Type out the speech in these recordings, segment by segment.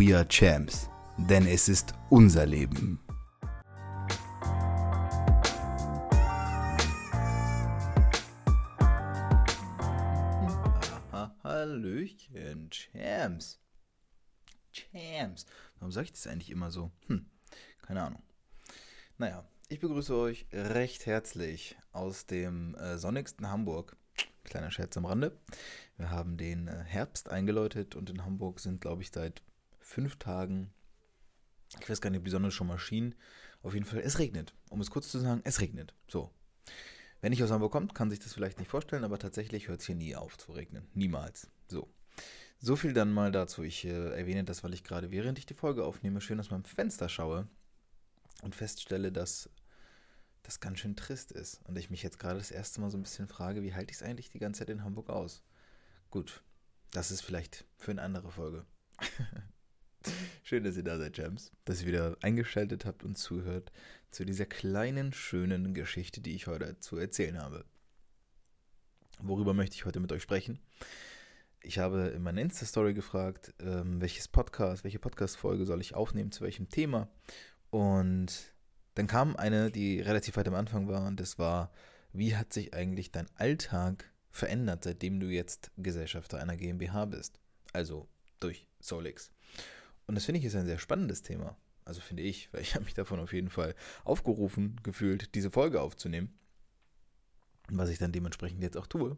We are Champs, denn es ist unser Leben. Hallöchen, Champs. Champs. Warum sage ich das eigentlich immer so? Hm, keine Ahnung. Naja, ich begrüße euch recht herzlich aus dem äh, sonnigsten Hamburg. Kleiner Scherz am Rande. Wir haben den äh, Herbst eingeläutet und in Hamburg sind, glaube ich, seit fünf Tagen, ich weiß gar nicht, ob die Sonne schon mal schien. Auf jeden Fall, es regnet. Um es kurz zu sagen, es regnet. So. Wenn ich aus Hamburg kommt, kann sich das vielleicht nicht vorstellen, aber tatsächlich hört es hier nie auf zu regnen. Niemals. So. So viel dann mal dazu. Ich äh, erwähne das, weil ich gerade, während ich die Folge aufnehme, schön aus meinem Fenster schaue und feststelle, dass das ganz schön trist ist. Und ich mich jetzt gerade das erste Mal so ein bisschen frage, wie halte ich es eigentlich die ganze Zeit in Hamburg aus? Gut, das ist vielleicht für eine andere Folge. Schön, dass ihr da seid, Gems. Dass ihr wieder eingeschaltet habt und zuhört zu dieser kleinen, schönen Geschichte, die ich heute zu erzählen habe. Worüber möchte ich heute mit euch sprechen? Ich habe in meiner Insta-Story gefragt, ähm, welches Podcast, welche Podcast-Folge soll ich aufnehmen, zu welchem Thema. Und dann kam eine, die relativ weit am Anfang war, und das war, wie hat sich eigentlich dein Alltag verändert, seitdem du jetzt Gesellschafter einer GmbH bist? Also durch Solix. Und das finde ich ist ein sehr spannendes Thema. Also finde ich, weil ich habe mich davon auf jeden Fall aufgerufen gefühlt, diese Folge aufzunehmen. Was ich dann dementsprechend jetzt auch tue.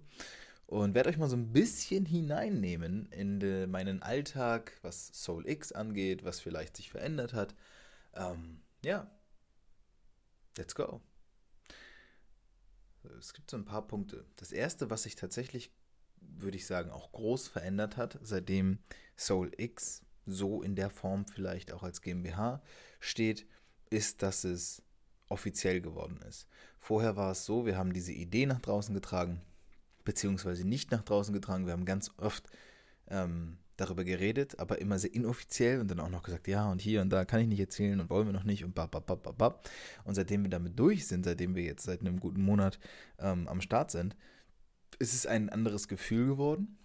Und werde euch mal so ein bisschen hineinnehmen in de, meinen Alltag, was Soul X angeht, was vielleicht sich verändert hat. Ähm, ja, let's go. Es gibt so ein paar Punkte. Das erste, was sich tatsächlich, würde ich sagen, auch groß verändert hat, seitdem Soul X so in der Form vielleicht auch als GmbH steht, ist, dass es offiziell geworden ist. Vorher war es so, wir haben diese Idee nach draußen getragen, beziehungsweise nicht nach draußen getragen. Wir haben ganz oft ähm, darüber geredet, aber immer sehr inoffiziell und dann auch noch gesagt, ja und hier und da kann ich nicht erzählen und wollen wir noch nicht und bap, bap, bap, bap. Und seitdem wir damit durch sind, seitdem wir jetzt seit einem guten Monat ähm, am Start sind, ist es ein anderes Gefühl geworden,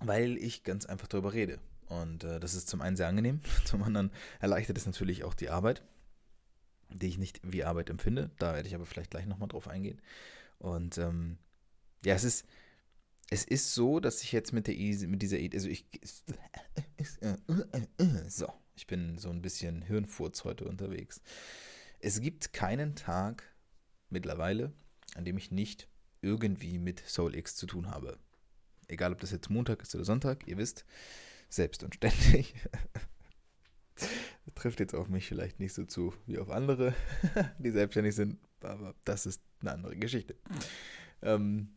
weil ich ganz einfach darüber rede. Und äh, das ist zum einen sehr angenehm, zum anderen erleichtert es natürlich auch die Arbeit, die ich nicht wie Arbeit empfinde. Da werde ich aber vielleicht gleich nochmal drauf eingehen. Und ähm, ja, es ist, es ist so, dass ich jetzt mit der mit dieser also ich so, ich bin so ein bisschen Hirnfurz heute unterwegs. Es gibt keinen Tag mittlerweile, an dem ich nicht irgendwie mit Soul X zu tun habe. Egal, ob das jetzt Montag ist oder Sonntag, ihr wisst, selbst und ständig. trifft jetzt auf mich vielleicht nicht so zu wie auf andere, die selbstständig sind, aber das ist eine andere Geschichte. Ähm,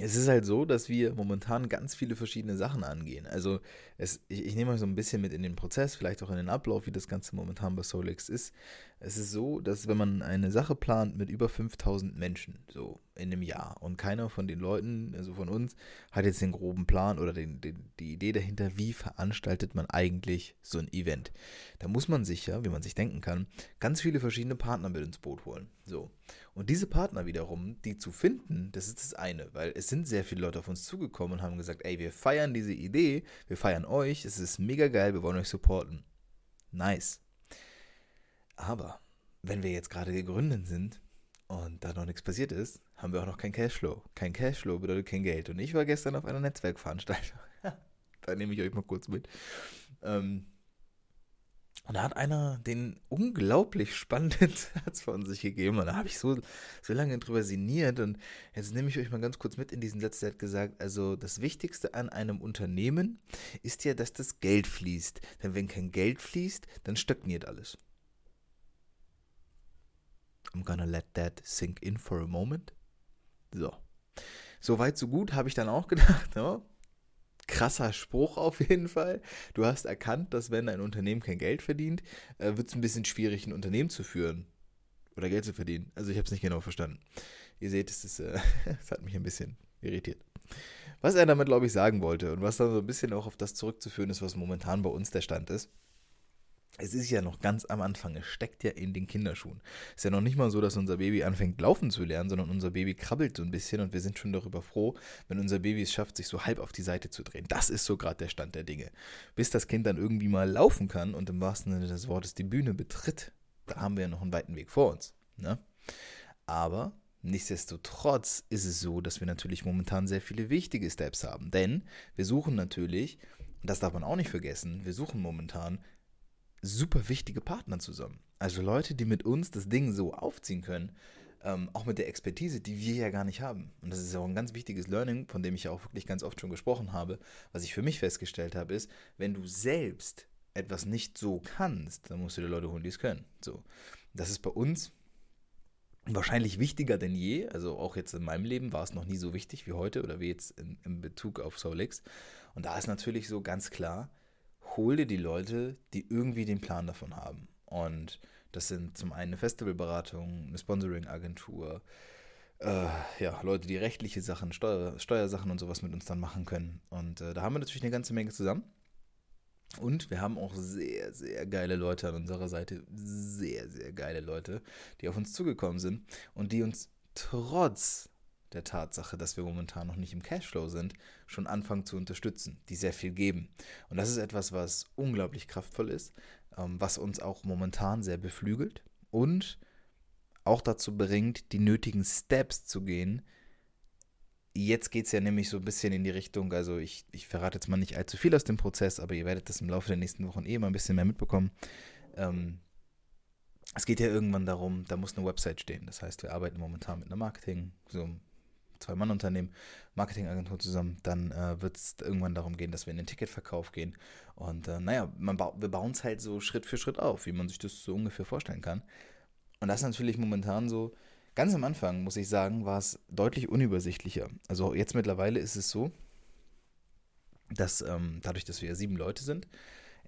es ist halt so, dass wir momentan ganz viele verschiedene Sachen angehen. Also es, ich, ich nehme euch so ein bisschen mit in den Prozess, vielleicht auch in den Ablauf, wie das Ganze momentan bei Solex ist. Es ist so, dass wenn man eine Sache plant mit über 5000 Menschen, so in einem Jahr, und keiner von den Leuten, also von uns, hat jetzt den groben Plan oder den, den, die Idee dahinter, wie veranstaltet man eigentlich so ein Event. Da muss man sich ja, wie man sich denken kann, ganz viele verschiedene Partner mit ins Boot holen. So. Und diese Partner wiederum, die zu finden, das ist das eine, weil es sind sehr viele Leute auf uns zugekommen und haben gesagt, ey, wir feiern diese Idee, wir feiern euch, es ist mega geil, wir wollen euch supporten. Nice. Aber wenn wir jetzt gerade gegründet sind und da noch nichts passiert ist, haben wir auch noch kein Cashflow. Kein Cashflow bedeutet kein Geld. Und ich war gestern auf einer Netzwerkveranstaltung. da nehme ich euch mal kurz mit. Ähm, und da hat einer den unglaublich spannenden Satz von sich gegeben. Und da habe ich so, so lange drüber sinniert. Und jetzt nehme ich euch mal ganz kurz mit in diesen Satz. Der hat gesagt, also das Wichtigste an einem Unternehmen ist ja, dass das Geld fließt. Denn wenn kein Geld fließt, dann stagniert alles. I'm gonna let that sink in for a moment. So. So weit, so gut, habe ich dann auch gedacht. Ja? krasser Spruch auf jeden Fall. Du hast erkannt, dass wenn ein Unternehmen kein Geld verdient, äh, wird es ein bisschen schwierig, ein Unternehmen zu führen oder Geld zu verdienen. Also ich habe es nicht genau verstanden. Ihr seht, es, ist, äh, es hat mich ein bisschen irritiert. Was er damit, glaube ich, sagen wollte und was dann so ein bisschen auch auf das zurückzuführen ist, was momentan bei uns der Stand ist, es ist ja noch ganz am Anfang, es steckt ja in den Kinderschuhen. Es ist ja noch nicht mal so, dass unser Baby anfängt laufen zu lernen, sondern unser Baby krabbelt so ein bisschen und wir sind schon darüber froh, wenn unser Baby es schafft, sich so halb auf die Seite zu drehen. Das ist so gerade der Stand der Dinge. Bis das Kind dann irgendwie mal laufen kann und im wahrsten Sinne des Wortes die Bühne betritt, da haben wir ja noch einen weiten Weg vor uns. Ne? Aber nichtsdestotrotz ist es so, dass wir natürlich momentan sehr viele wichtige Steps haben. Denn wir suchen natürlich, und das darf man auch nicht vergessen, wir suchen momentan super wichtige Partner zusammen. Also Leute, die mit uns das Ding so aufziehen können, ähm, auch mit der Expertise, die wir ja gar nicht haben. Und das ist auch ein ganz wichtiges Learning, von dem ich ja auch wirklich ganz oft schon gesprochen habe. Was ich für mich festgestellt habe, ist, wenn du selbst etwas nicht so kannst, dann musst du dir Leute holen, die es können. So. Das ist bei uns wahrscheinlich wichtiger denn je. Also auch jetzt in meinem Leben war es noch nie so wichtig wie heute oder wie jetzt in, in Bezug auf Solix. Und da ist natürlich so ganz klar, hol dir die Leute, die irgendwie den Plan davon haben. Und das sind zum einen eine Festivalberatung, eine Sponsoring-Agentur, äh, ja, Leute, die rechtliche Sachen, Steuer, Steuersachen und sowas mit uns dann machen können. Und äh, da haben wir natürlich eine ganze Menge zusammen. Und wir haben auch sehr, sehr geile Leute an unserer Seite. Sehr, sehr geile Leute, die auf uns zugekommen sind und die uns trotz der Tatsache, dass wir momentan noch nicht im Cashflow sind, schon anfangen zu unterstützen, die sehr viel geben. Und das ist etwas, was unglaublich kraftvoll ist, ähm, was uns auch momentan sehr beflügelt und auch dazu bringt, die nötigen Steps zu gehen. Jetzt geht es ja nämlich so ein bisschen in die Richtung, also ich, ich verrate jetzt mal nicht allzu viel aus dem Prozess, aber ihr werdet das im Laufe der nächsten Wochen eh mal ein bisschen mehr mitbekommen. Ähm, es geht ja irgendwann darum, da muss eine Website stehen. Das heißt, wir arbeiten momentan mit einer Marketing, so Zwei-Mann-Unternehmen, Marketingagentur zusammen, dann äh, wird es irgendwann darum gehen, dass wir in den Ticketverkauf gehen. Und äh, naja, ba wir bauen es halt so Schritt für Schritt auf, wie man sich das so ungefähr vorstellen kann. Und das ist natürlich momentan so, ganz am Anfang, muss ich sagen, war es deutlich unübersichtlicher. Also jetzt mittlerweile ist es so, dass ähm, dadurch, dass wir sieben Leute sind,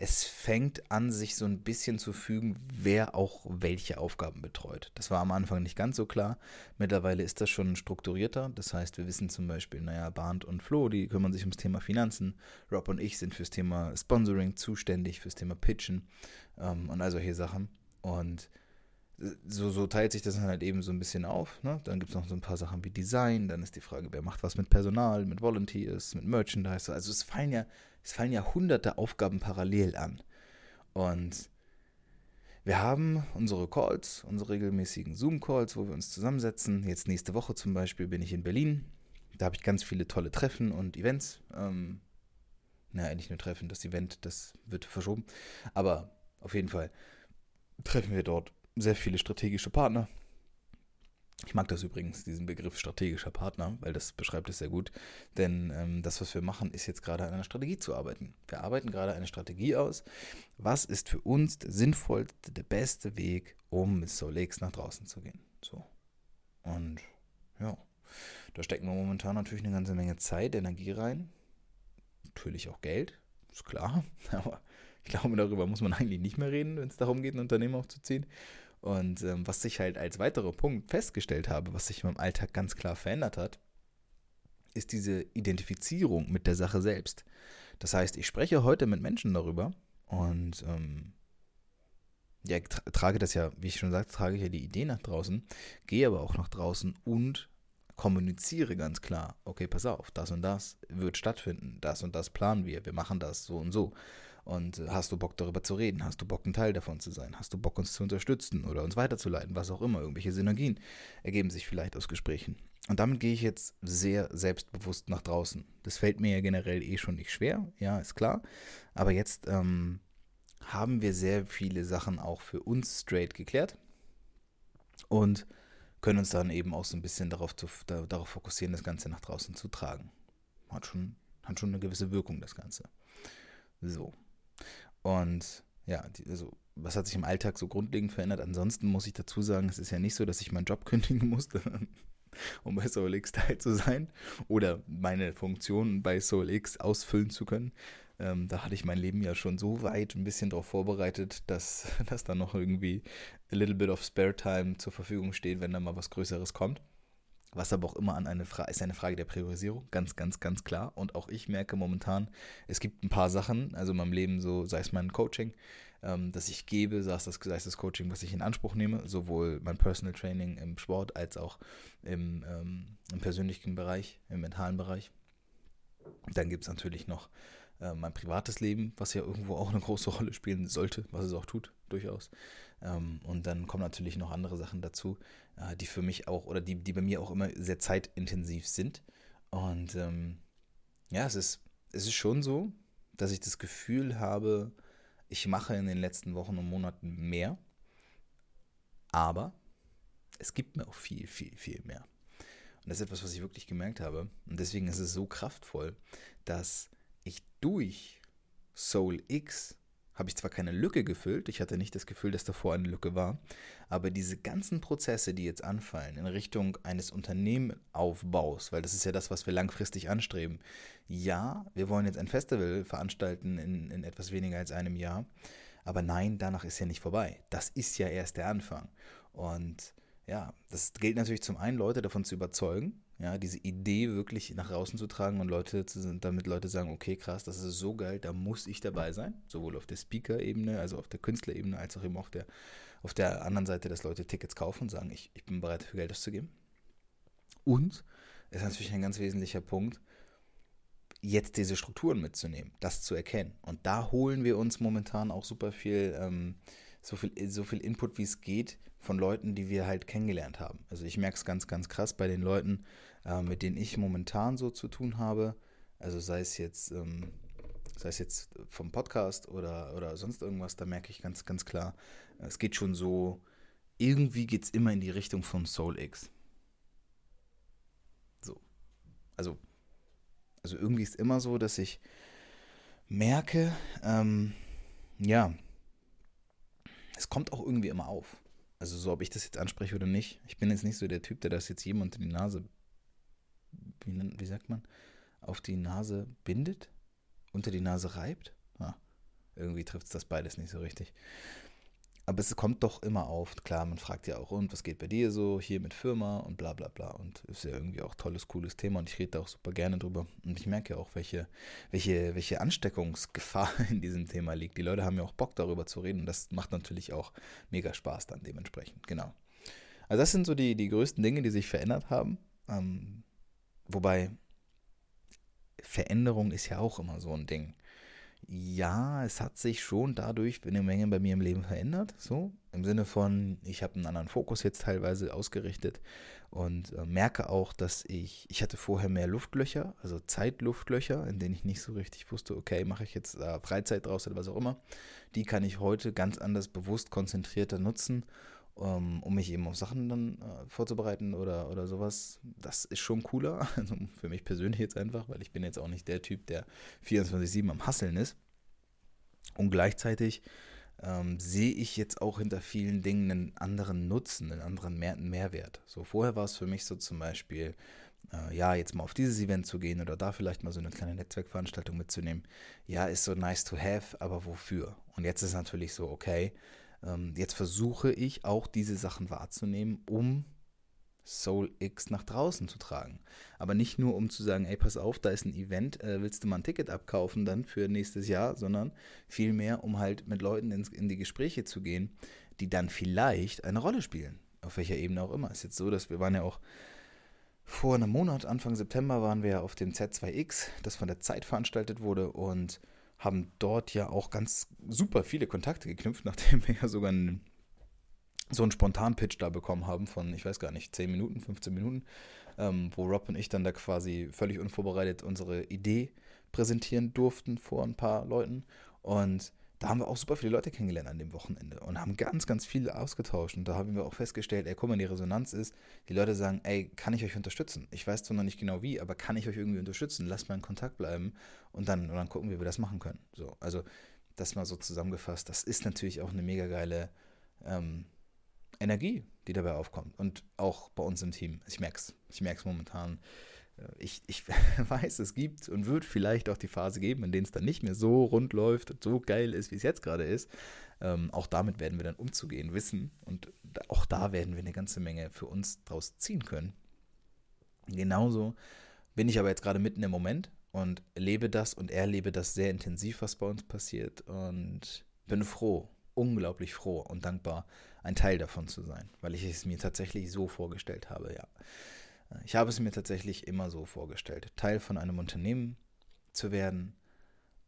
es fängt an, sich so ein bisschen zu fügen, wer auch welche Aufgaben betreut. Das war am Anfang nicht ganz so klar. Mittlerweile ist das schon strukturierter. Das heißt, wir wissen zum Beispiel, naja, Barnd und Flo, die kümmern sich ums Thema Finanzen. Rob und ich sind fürs Thema Sponsoring zuständig, fürs Thema Pitchen ähm, und all solche Sachen. Und so, so teilt sich das dann halt eben so ein bisschen auf. Ne? Dann gibt es noch so ein paar Sachen wie Design, dann ist die Frage, wer macht was mit Personal, mit Volunteers, mit Merchandise. Also es fallen ja es fallen ja hunderte Aufgaben parallel an. Und wir haben unsere Calls, unsere regelmäßigen Zoom-Calls, wo wir uns zusammensetzen. Jetzt nächste Woche zum Beispiel bin ich in Berlin. Da habe ich ganz viele tolle Treffen und Events. Ähm, naja, nicht nur Treffen, das Event, das wird verschoben. Aber auf jeden Fall treffen wir dort sehr viele strategische Partner, ich mag das übrigens, diesen Begriff strategischer Partner, weil das beschreibt es sehr gut. Denn ähm, das, was wir machen, ist jetzt gerade an einer Strategie zu arbeiten. Wir arbeiten gerade eine Strategie aus. Was ist für uns der sinnvollste, der beste Weg, um mit Solex nach draußen zu gehen? So. Und ja, da stecken wir momentan natürlich eine ganze Menge Zeit, Energie rein. Natürlich auch Geld, ist klar. Aber ich glaube, darüber muss man eigentlich nicht mehr reden, wenn es darum geht, ein Unternehmen aufzuziehen. Und ähm, was ich halt als weiterer Punkt festgestellt habe, was sich in meinem Alltag ganz klar verändert hat, ist diese Identifizierung mit der Sache selbst. Das heißt, ich spreche heute mit Menschen darüber und ähm, ja, trage das ja, wie ich schon sagte, trage ich ja die Idee nach draußen, gehe aber auch nach draußen und kommuniziere ganz klar, okay, pass auf, das und das wird stattfinden, das und das planen wir, wir machen das so und so. Und äh, hast du Bock darüber zu reden? Hast du Bock ein Teil davon zu sein? Hast du Bock uns zu unterstützen oder uns weiterzuleiten? Was auch immer. Irgendwelche Synergien ergeben sich vielleicht aus Gesprächen. Und damit gehe ich jetzt sehr selbstbewusst nach draußen. Das fällt mir ja generell eh schon nicht schwer, ja, ist klar. Aber jetzt ähm, haben wir sehr viele Sachen auch für uns straight geklärt und können uns dann eben auch so ein bisschen darauf, zu, da, darauf fokussieren, das Ganze nach draußen zu tragen. Hat schon, hat schon eine gewisse Wirkung, das Ganze. So. Und ja, die, also was hat sich im Alltag so grundlegend verändert? Ansonsten muss ich dazu sagen, es ist ja nicht so, dass ich meinen Job kündigen musste, um bei SoulX teil zu sein oder meine Funktion bei SoulX ausfüllen zu können. Ähm, da hatte ich mein Leben ja schon so weit ein bisschen darauf vorbereitet, dass, dass da noch irgendwie a little bit of spare time zur Verfügung steht, wenn da mal was Größeres kommt. Was aber auch immer an eine Frage ist eine Frage der Priorisierung, ganz, ganz, ganz klar. Und auch ich merke momentan, es gibt ein paar Sachen, also in meinem Leben, so sei es mein Coaching, ähm, das ich gebe, sei es, das, sei es das Coaching, was ich in Anspruch nehme, sowohl mein Personal Training im Sport als auch im, ähm, im persönlichen Bereich, im mentalen Bereich. Dann gibt es natürlich noch äh, mein privates Leben, was ja irgendwo auch eine große Rolle spielen sollte, was es auch tut, durchaus. Ähm, und dann kommen natürlich noch andere Sachen dazu, äh, die für mich auch oder die, die bei mir auch immer sehr zeitintensiv sind. Und ähm, ja, es ist, es ist schon so, dass ich das Gefühl habe, ich mache in den letzten Wochen und Monaten mehr, aber es gibt mir auch viel, viel, viel mehr. Und das ist etwas, was ich wirklich gemerkt habe. Und deswegen ist es so kraftvoll, dass ich durch Soul X habe ich zwar keine Lücke gefüllt, ich hatte nicht das Gefühl, dass davor eine Lücke war, aber diese ganzen Prozesse, die jetzt anfallen in Richtung eines Unternehmenaufbaus, weil das ist ja das, was wir langfristig anstreben. Ja, wir wollen jetzt ein Festival veranstalten in, in etwas weniger als einem Jahr, aber nein, danach ist ja nicht vorbei. Das ist ja erst der Anfang. Und ja, das gilt natürlich zum einen, Leute davon zu überzeugen, ja, diese Idee wirklich nach draußen zu tragen und Leute zu, damit Leute sagen, okay, krass, das ist so geil, da muss ich dabei sein, sowohl auf der Speaker-Ebene, also auf der Künstlerebene, als auch eben auf der, auf der anderen Seite, dass Leute Tickets kaufen und sagen, ich, ich bin bereit, für Geld auszugeben. Und ist natürlich ein ganz wesentlicher Punkt, jetzt diese Strukturen mitzunehmen, das zu erkennen. Und da holen wir uns momentan auch super viel, ähm, so viel, so viel Input, wie es geht, von Leuten, die wir halt kennengelernt haben. Also ich merke es ganz, ganz krass bei den Leuten, äh, mit denen ich momentan so zu tun habe. Also sei es jetzt, ähm, sei es jetzt vom Podcast oder, oder sonst irgendwas, da merke ich ganz, ganz klar, es geht schon so, irgendwie geht es immer in die Richtung von Soul X. So. Also, also irgendwie ist immer so, dass ich merke, ähm, ja, es kommt auch irgendwie immer auf. Also so, ob ich das jetzt anspreche oder nicht. Ich bin jetzt nicht so der Typ, der das jetzt jemand in die Nase, wie, wie sagt man, auf die Nase bindet, unter die Nase reibt. Ja, irgendwie trifft es das beides nicht so richtig. Aber es kommt doch immer auf. Klar, man fragt ja auch, und was geht bei dir so hier mit Firma und bla bla bla. Und ist ja irgendwie auch tolles, cooles Thema und ich rede da auch super gerne drüber. Und ich merke ja auch, welche, welche, welche Ansteckungsgefahr in diesem Thema liegt. Die Leute haben ja auch Bock darüber zu reden und das macht natürlich auch mega Spaß dann dementsprechend. Genau. Also das sind so die, die größten Dinge, die sich verändert haben. Ähm, wobei Veränderung ist ja auch immer so ein Ding ja, es hat sich schon dadurch eine Menge bei mir im Leben verändert. So im Sinne von, ich habe einen anderen Fokus jetzt teilweise ausgerichtet und äh, merke auch, dass ich, ich hatte vorher mehr Luftlöcher, also Zeitluftlöcher, in denen ich nicht so richtig wusste, okay, mache ich jetzt äh, Freizeit draus oder was auch immer. Die kann ich heute ganz anders bewusst konzentrierter nutzen um, ähm, um mich eben auf Sachen dann äh, vorzubereiten oder, oder sowas. Das ist schon cooler. Also für mich persönlich jetzt einfach, weil ich bin jetzt auch nicht der Typ, der 24-7 am Hasseln ist. Und gleichzeitig ähm, sehe ich jetzt auch hinter vielen Dingen einen anderen Nutzen, einen anderen Mehr Mehrwert. So vorher war es für mich so zum Beispiel, äh, ja, jetzt mal auf dieses Event zu gehen oder da vielleicht mal so eine kleine Netzwerkveranstaltung mitzunehmen. Ja, ist so nice to have, aber wofür? Und jetzt ist natürlich so, okay, ähm, jetzt versuche ich auch diese Sachen wahrzunehmen, um Soul X nach draußen zu tragen. Aber nicht nur, um zu sagen, ey, pass auf, da ist ein Event, äh, willst du mal ein Ticket abkaufen dann für nächstes Jahr, sondern vielmehr, um halt mit Leuten ins, in die Gespräche zu gehen, die dann vielleicht eine Rolle spielen. Auf welcher Ebene auch immer. Es ist jetzt so, dass wir waren ja auch vor einem Monat, Anfang September, waren wir auf dem Z2X, das von der Zeit veranstaltet wurde und haben dort ja auch ganz super viele Kontakte geknüpft, nachdem wir ja sogar einen, so einen Spontan-Pitch da bekommen haben von, ich weiß gar nicht, 10 Minuten, 15 Minuten, ähm, wo Rob und ich dann da quasi völlig unvorbereitet unsere Idee präsentieren durften vor ein paar Leuten. Und da haben wir auch super viele Leute kennengelernt an dem Wochenende und haben ganz, ganz viel ausgetauscht. Und da haben wir auch festgestellt, ey, guck mal, die Resonanz ist, die Leute sagen, ey, kann ich euch unterstützen? Ich weiß zwar noch nicht genau wie, aber kann ich euch irgendwie unterstützen? Lasst mal in Kontakt bleiben und dann, und dann gucken, wie wir das machen können. So, also das mal so zusammengefasst. Das ist natürlich auch eine mega geile ähm, Energie, die dabei aufkommt. Und auch bei uns im Team. Ich merke es. Ich merke es momentan ich, ich weiß, es gibt und wird vielleicht auch die Phase geben, in der es dann nicht mehr so rund läuft und so geil ist, wie es jetzt gerade ist. Ähm, auch damit werden wir dann umzugehen wissen und auch da werden wir eine ganze Menge für uns draus ziehen können. Genauso bin ich aber jetzt gerade mitten im Moment und lebe das und erlebe das sehr intensiv, was bei uns passiert und bin froh, unglaublich froh und dankbar, ein Teil davon zu sein, weil ich es mir tatsächlich so vorgestellt habe, ja. Ich habe es mir tatsächlich immer so vorgestellt, Teil von einem Unternehmen zu werden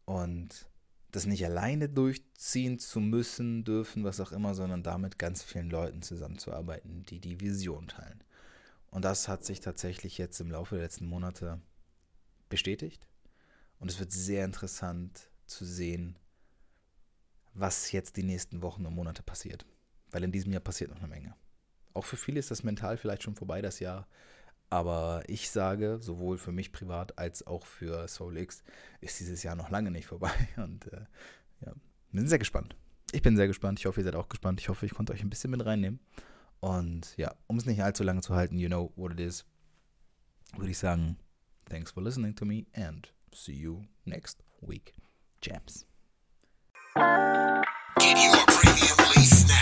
und das nicht alleine durchziehen zu müssen, dürfen, was auch immer, sondern damit ganz vielen Leuten zusammenzuarbeiten, die die Vision teilen. Und das hat sich tatsächlich jetzt im Laufe der letzten Monate bestätigt. Und es wird sehr interessant zu sehen, was jetzt die nächsten Wochen und Monate passiert. Weil in diesem Jahr passiert noch eine Menge. Auch für viele ist das mental vielleicht schon vorbei, das Jahr. Aber ich sage, sowohl für mich privat als auch für SoulX ist dieses Jahr noch lange nicht vorbei. Und äh, ja, wir sind sehr gespannt. Ich bin sehr gespannt. Ich hoffe, ihr seid auch gespannt. Ich hoffe, ich konnte euch ein bisschen mit reinnehmen. Und ja, um es nicht allzu lange zu halten, you know what it is, würde ich sagen, thanks for listening to me and see you next week. Jams. Get your premium lease now.